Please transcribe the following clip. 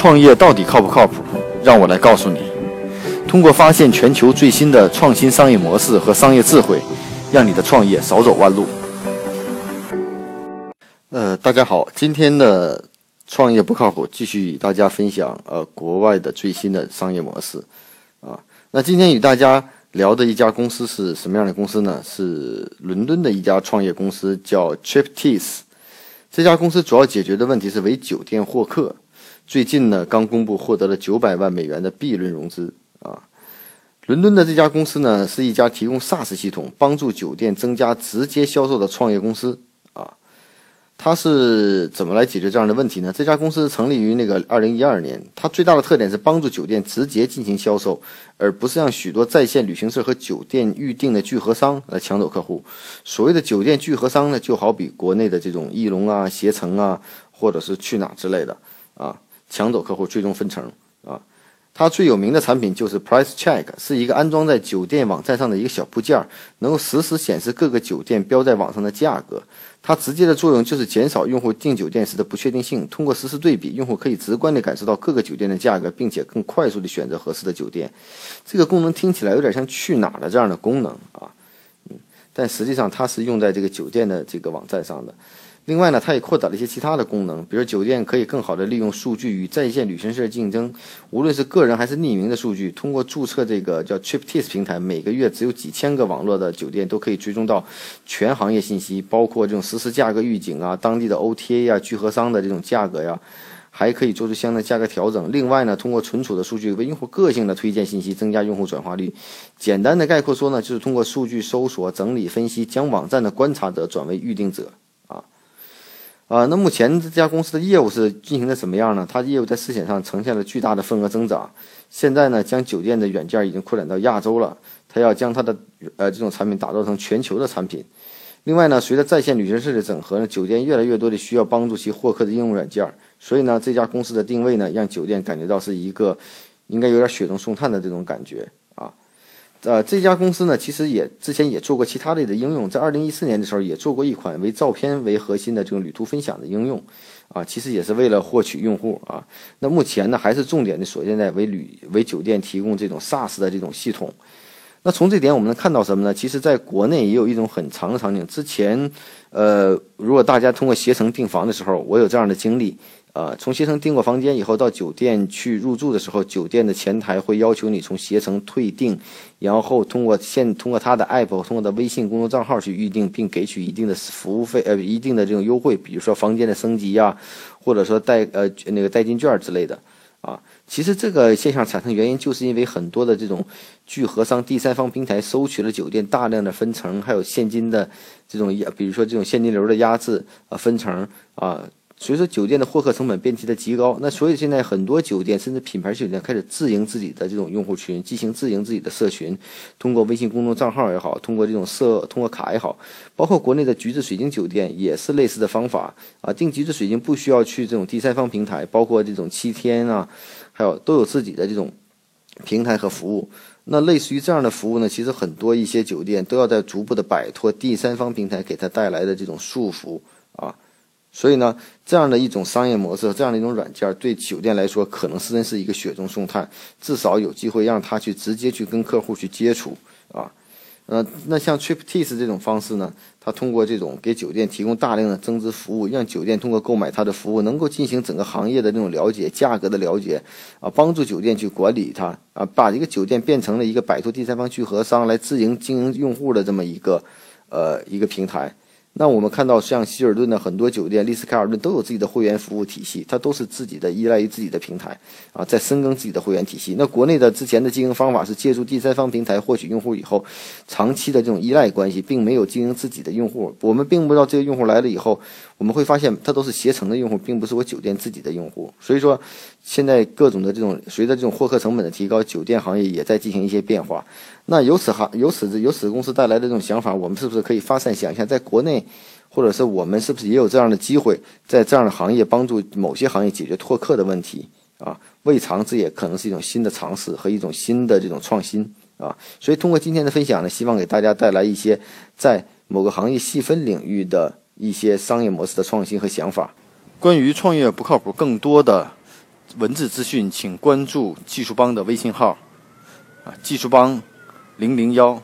创业到底靠不靠谱？让我来告诉你。通过发现全球最新的创新商业模式和商业智慧，让你的创业少走弯路。呃，大家好，今天的创业不靠谱，继续与大家分享呃国外的最新的商业模式啊。那今天与大家聊的一家公司是什么样的公司呢？是伦敦的一家创业公司，叫 Triptease。这家公司主要解决的问题是为酒店获客。最近呢，刚公布获得了九百万美元的 B 轮融资啊。伦敦的这家公司呢，是一家提供 SaaS 系统，帮助酒店增加直接销售的创业公司啊。它是怎么来解决这样的问题呢？这家公司成立于那个二零一二年，它最大的特点是帮助酒店直接进行销售，而不是让许多在线旅行社和酒店预订的聚合商来抢走客户。所谓的酒店聚合商呢，就好比国内的这种翼龙啊、携程啊，或者是去哪之类的啊。抢走客户，最终分成啊！它最有名的产品就是 Price Check，是一个安装在酒店网站上的一个小部件，能够实时显示各个酒店标在网上的价格。它直接的作用就是减少用户订酒店时的不确定性。通过实时对比，用户可以直观地感受到各个酒店的价格，并且更快速地选择合适的酒店。这个功能听起来有点像去哪儿的这样的功能啊，嗯，但实际上它是用在这个酒店的这个网站上的。另外呢，它也扩展了一些其他的功能，比如酒店可以更好的利用数据与在线旅行社竞争。无论是个人还是匿名的数据，通过注册这个叫 Triptease 平台，每个月只有几千个网络的酒店都可以追踪到全行业信息，包括这种实时价格预警啊、当地的 OTA 啊、聚合商的这种价格呀，还可以做出相应的价格调整。另外呢，通过存储的数据为用户个性的推荐信息，增加用户转化率。简单的概括说呢，就是通过数据搜索、整理、分析，将网站的观察者转为预定者。啊，那目前这家公司的业务是进行的什么样呢？它的业务在市场上呈现了巨大的份额增长。现在呢，将酒店的软件已经扩展到亚洲了。它要将它的呃这种产品打造成全球的产品。另外呢，随着在线旅行社的整合呢，酒店越来越多的需要帮助其获客的应用软件。所以呢，这家公司的定位呢，让酒店感觉到是一个应该有点雪中送炭的这种感觉。呃，这家公司呢，其实也之前也做过其他类的应用，在二零一四年的时候也做过一款为照片为核心的这种旅途分享的应用，啊，其实也是为了获取用户啊。那目前呢，还是重点的锁定在为旅为酒店提供这种 SaaS 的这种系统。那从这点我们能看到什么呢？其实在国内也有一种很长的场景，之前，呃，如果大家通过携程订房的时候，我有这样的经历。呃，从携程订过房间以后，到酒店去入住的时候，酒店的前台会要求你从携程退订，然后通过现通过他的 app，通过他微信公众账号去预订，并给取一定的服务费，呃，一定的这种优惠，比如说房间的升级呀，或者说代呃那个代金券之类的。啊，其实这个现象产生原因，就是因为很多的这种聚合商、第三方平台收取了酒店大量的分成，还有现金的这种，比如说这种现金流的压制啊，分成啊。所以说，酒店的获客成本变得极高。那所以现在很多酒店，甚至品牌酒店开始自营自己的这种用户群，进行自营自己的社群，通过微信公众账号也好，通过这种社通过卡也好，包括国内的橘子水晶酒店也是类似的方法啊。订橘子水晶不需要去这种第三方平台，包括这种七天啊，还有都有自己的这种平台和服务。那类似于这样的服务呢，其实很多一些酒店都要在逐步的摆脱第三方平台给它带来的这种束缚啊。所以呢，这样的一种商业模式，这样的一种软件，对酒店来说，可能是真是一个雪中送炭，至少有机会让他去直接去跟客户去接触啊。呃，那像 Triptease 这种方式呢，它通过这种给酒店提供大量的增值服务，让酒店通过购买它的服务，能够进行整个行业的这种了解、价格的了解啊，帮助酒店去管理它啊，把一个酒店变成了一个摆脱第三方聚合商来自营经营用户的这么一个呃一个平台。那我们看到，像希尔顿的很多酒店、丽思卡尔顿都有自己的会员服务体系，它都是自己的依赖于自己的平台啊，在深耕自己的会员体系。那国内的之前的经营方法是借助第三方平台获取用户以后，长期的这种依赖关系，并没有经营自己的用户。我们并不知道这个用户来了以后，我们会发现他都是携程的用户，并不是我酒店自己的用户。所以说，现在各种的这种随着这种获客成本的提高，酒店行业也在进行一些变化。那由此行由此由此公司带来的这种想法，我们是不是可以发散想象，在国内，或者是我们是不是也有这样的机会，在这样的行业帮助某些行业解决拓客的问题啊？未尝这也可能是一种新的尝试和一种新的这种创新啊！所以通过今天的分享呢，希望给大家带来一些在某个行业细分领域的一些商业模式的创新和想法。关于创业不靠谱，更多的文字资讯，请关注技术帮的微信号，啊，技术帮，零零幺。